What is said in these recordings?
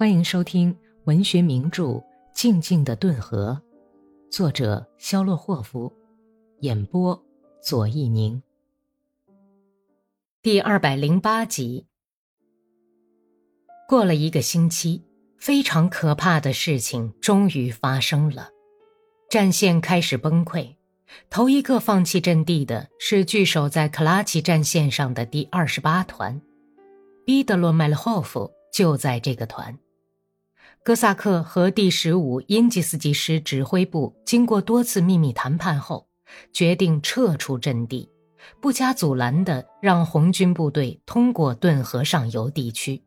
欢迎收听文学名著《静静的顿河》，作者肖洛霍夫，演播左一宁。第二百零八集。过了一个星期，非常可怕的事情终于发生了，战线开始崩溃。头一个放弃阵地的是据守在克拉奇战线上的第二十八团，彼得罗麦勒霍夫就在这个团。哥萨克和第十五英吉斯基师指挥部经过多次秘密谈判后，决定撤出阵地，不加阻拦地让红军部队通过顿河上游地区。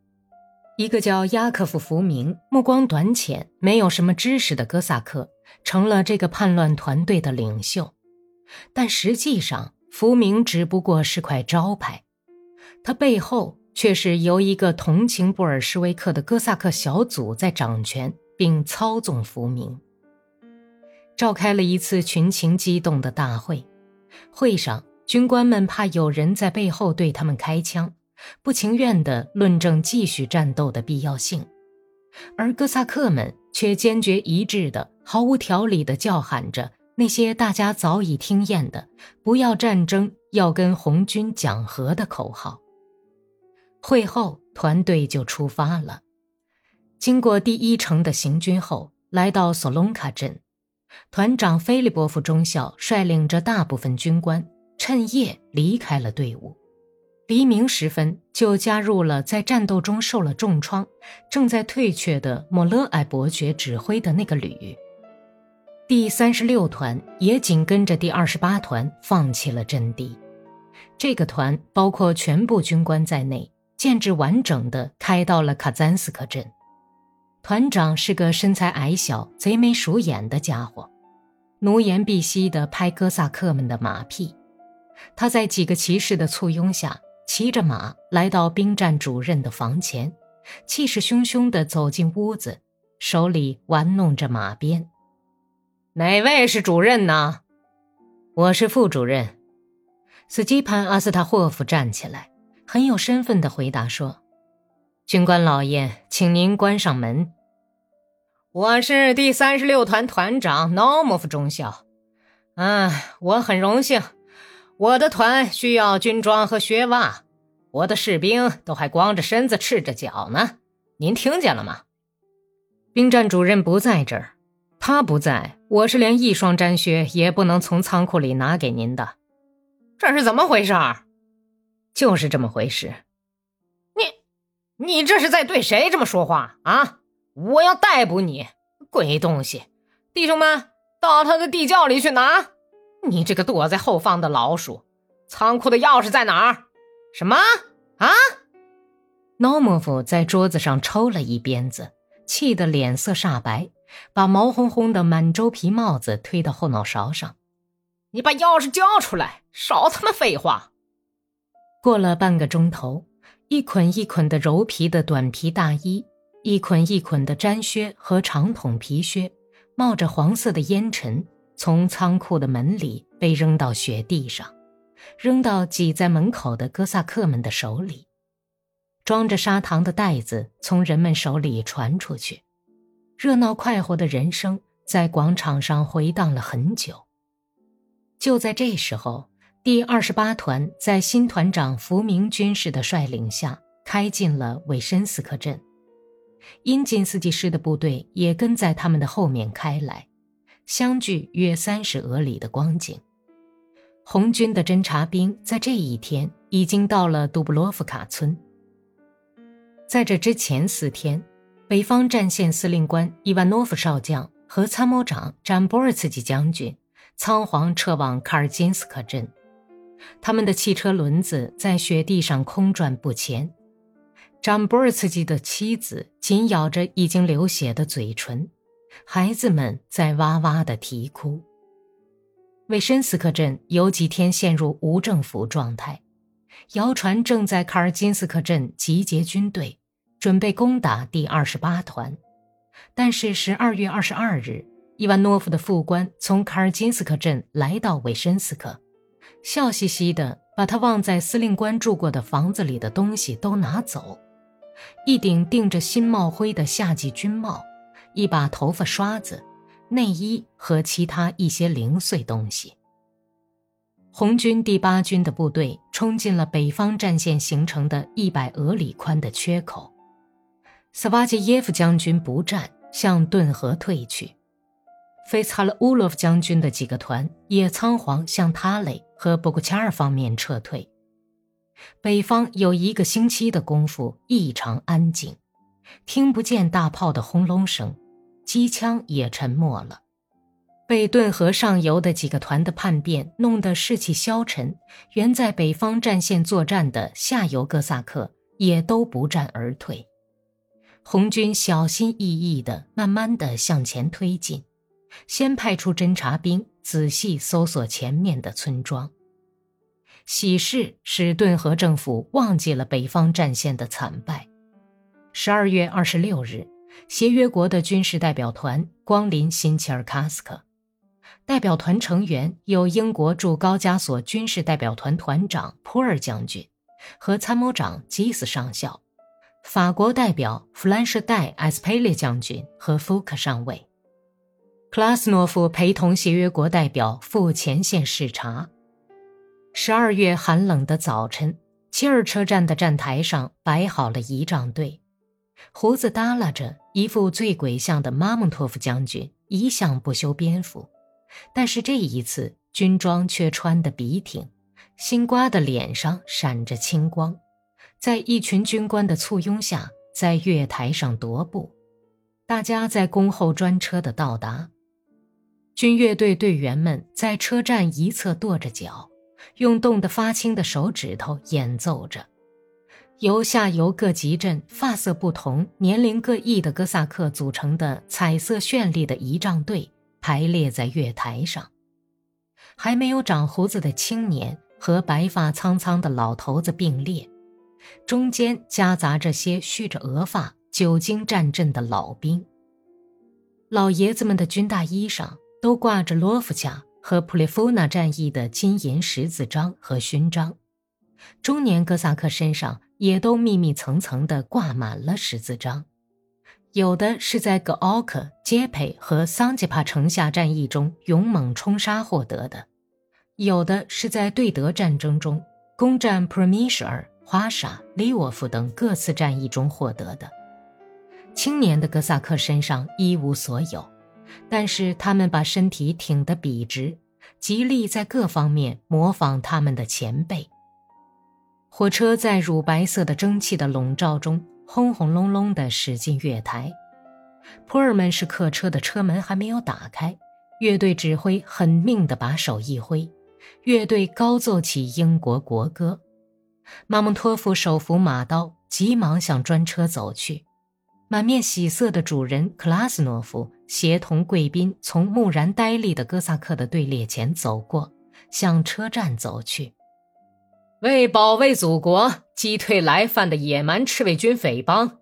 一个叫亚克夫·福明、目光短浅、没有什么知识的哥萨克，成了这个叛乱团队的领袖。但实际上，福明只不过是块招牌，他背后。却是由一个同情布尔什维克的哥萨克小组在掌权并操纵福明。召开了一次群情激动的大会，会上军官们怕有人在背后对他们开枪，不情愿地论证继续战斗的必要性，而哥萨克们却坚决一致地、毫无条理地叫喊着那些大家早已听厌的“不要战争，要跟红军讲和”的口号。会后，团队就出发了。经过第一城的行军后，来到索隆卡镇，团长菲利波夫中校率领着大部分军官，趁夜离开了队伍。黎明时分，就加入了在战斗中受了重创、正在退却的莫勒埃伯爵指挥的那个旅。第三十六团也紧跟着第二十八团放弃了阵地。这个团包括全部军官在内。建制完整的开到了卡赞斯克镇，团长是个身材矮小、贼眉鼠眼的家伙，奴颜婢膝地拍哥萨克们的马屁。他在几个骑士的簇拥下，骑着马来到兵站主任的房前，气势汹汹地走进屋子，手里玩弄着马鞭。哪位是主任呢？我是副主任。斯基潘阿斯塔霍夫站起来。很有身份的回答说：“军官老爷，请您关上门。我是第三十六团团长诺莫夫中校。嗯，我很荣幸。我的团需要军装和靴袜，我的士兵都还光着身子、赤着脚呢。您听见了吗？”兵站主任不在这儿，他不在，我是连一双毡靴也不能从仓库里拿给您的。这是怎么回事？就是这么回事，你，你这是在对谁这么说话啊？我要逮捕你，鬼东西！弟兄们，到他的地窖里去拿！你这个躲在后方的老鼠！仓库的钥匙在哪儿？什么？啊？诺莫夫在桌子上抽了一鞭子，气得脸色煞白，把毛烘烘的满洲皮帽子推到后脑勺上。你把钥匙交出来，少他妈废话！过了半个钟头，一捆一捆的柔皮的短皮大衣，一捆一捆的毡靴和长筒皮靴，冒着黄色的烟尘，从仓库的门里被扔到雪地上，扔到挤在门口的哥萨克们的手里。装着砂糖的袋子从人们手里传出去，热闹快活的人声在广场上回荡了很久。就在这时候。第二十八团在新团长福明军士的率领下，开进了韦申斯克镇。因金斯基师的部队也跟在他们的后面开来，相距约三十俄里的光景。红军的侦察兵在这一天已经到了杜布罗夫卡村。在这之前四天，北方战线司令官伊万诺夫少将和参谋长詹波尔茨基将军仓皇撤往卡尔金斯克镇。他们的汽车轮子在雪地上空转不前，张波尔茨基的妻子紧咬着已经流血的嘴唇，孩子们在哇哇的啼哭。维申斯克镇有几天陷入无政府状态，谣传正在卡尔金斯克镇集结军队，准备攻打第二十八团。但是十二月二十二日，伊万诺夫的副官从卡尔金斯克镇来到维申斯克。笑嘻嘻的把他忘在司令官住过的房子里的东西都拿走，一顶钉着新帽徽的夏季军帽，一把头发刷子、内衣和其他一些零碎东西。红军第八军的部队冲进了北方战线形成的一百俄里宽的缺口，斯瓦杰耶夫将军不战，向顿河退去。费斯哈勒乌洛夫将军的几个团也仓皇向塔雷和布古恰尔方面撤退。北方有一个星期的功夫异常安静，听不见大炮的轰隆声，机枪也沉默了。被顿河上游的几个团的叛变弄得士气消沉，原在北方战线作战的下游哥萨克也都不战而退。红军小心翼翼地、慢慢地向前推进，先派出侦察兵仔细搜索前面的村庄。喜事使顿河政府忘记了北方战线的惨败。十二月二十六日，协约国的军事代表团光临新切尔卡斯克。代表团成员有英国驻高加索军事代表团团长普尔将军和参谋长基斯上校，法国代表弗兰士代埃斯佩列将军和福克上尉，克拉斯诺夫陪同协约国代表赴前线视察。十二月寒冷的早晨，切尔车站的站台上摆好了仪仗队，胡子耷拉着，一副醉鬼相的马蒙托夫将军一向不修边幅。但是这一次，军装却穿得笔挺，新刮的脸上闪着青光，在一群军官的簇拥下，在月台上踱步。大家在恭候专车的到达。军乐队队员们在车站一侧跺着脚，用冻得发青的手指头演奏着。由下游各集镇发色不同、年龄各异的哥萨克组成的彩色绚丽的仪仗队。排列在月台上，还没有长胡子的青年和白发苍苍的老头子并列，中间夹杂着些蓄着额发、久经战阵的老兵。老爷子们的军大衣上都挂着罗夫卡和普列夫纳战役的金银十字章和勋章，中年哥萨克身上也都密密层层地挂满了十字章。有的是在格奥克、杰佩和桑吉帕城下战役中勇猛冲杀获得的，有的是在对德战争中攻占普米什尔、华沙、利沃夫等各次战役中获得的。青年的哥萨克身上一无所有，但是他们把身体挺得笔直，极力在各方面模仿他们的前辈。火车在乳白色的蒸汽的笼罩中。轰轰隆隆地驶进月台，普尔门是客车的车门还没有打开，乐队指挥狠命地把手一挥，乐队高奏起英国国歌。马蒙托夫手扶马刀，急忙向专车走去。满面喜色的主人克拉斯诺夫协同贵宾从木然呆立的哥萨克的队列前走过，向车站走去。为保卫祖国，击退来犯的野蛮赤卫军匪帮，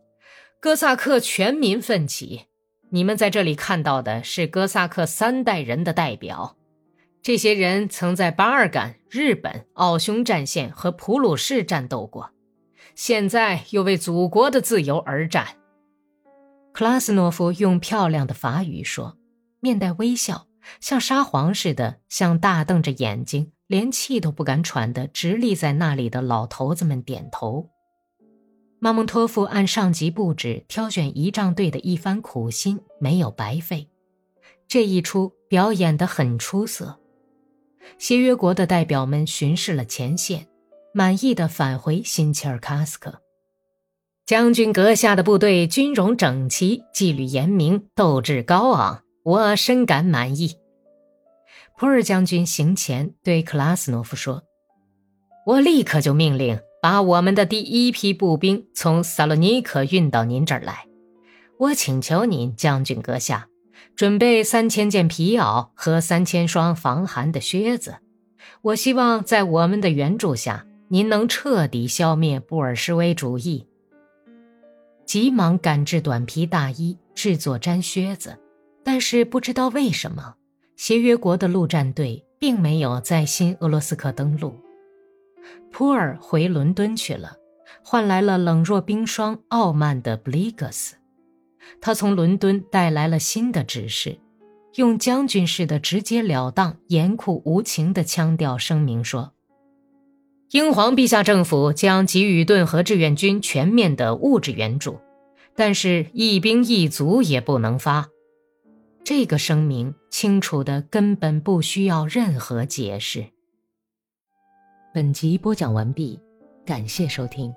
哥萨克全民奋起。你们在这里看到的是哥萨克三代人的代表，这些人曾在巴尔干、日本、奥匈战线和普鲁士战斗过，现在又为祖国的自由而战。克拉斯诺夫用漂亮的法语说，面带微笑，像沙皇似的，像大瞪着眼睛。连气都不敢喘的直立在那里的老头子们点头。马蒙托夫按上级布置挑选仪仗队的一番苦心没有白费，这一出表演得很出色。协约国的代表们巡视了前线，满意的返回新切尔卡斯克。将军阁下的部队军容整齐，纪律严明，斗志高昂，我深感满意。普尔将军行前对克拉斯诺夫说：“我立刻就命令把我们的第一批步兵从萨洛尼克运到您这儿来。我请求您，将军阁下，准备三千件皮袄和三千双防寒的靴子。我希望在我们的援助下，您能彻底消灭布尔什维主义。”急忙赶制短皮大衣，制作毡靴子，但是不知道为什么。协约国的陆战队并没有在新俄罗斯克登陆，普尔回伦敦去了，换来了冷若冰霜、傲慢的布里格斯。他从伦敦带来了新的指示，用将军式的直截了当、严酷无情的腔调声明说：“英皇陛下政府将给予顿河志愿军全面的物质援助，但是一兵一卒也不能发。”这个声明清楚的根本不需要任何解释。本集播讲完毕，感谢收听。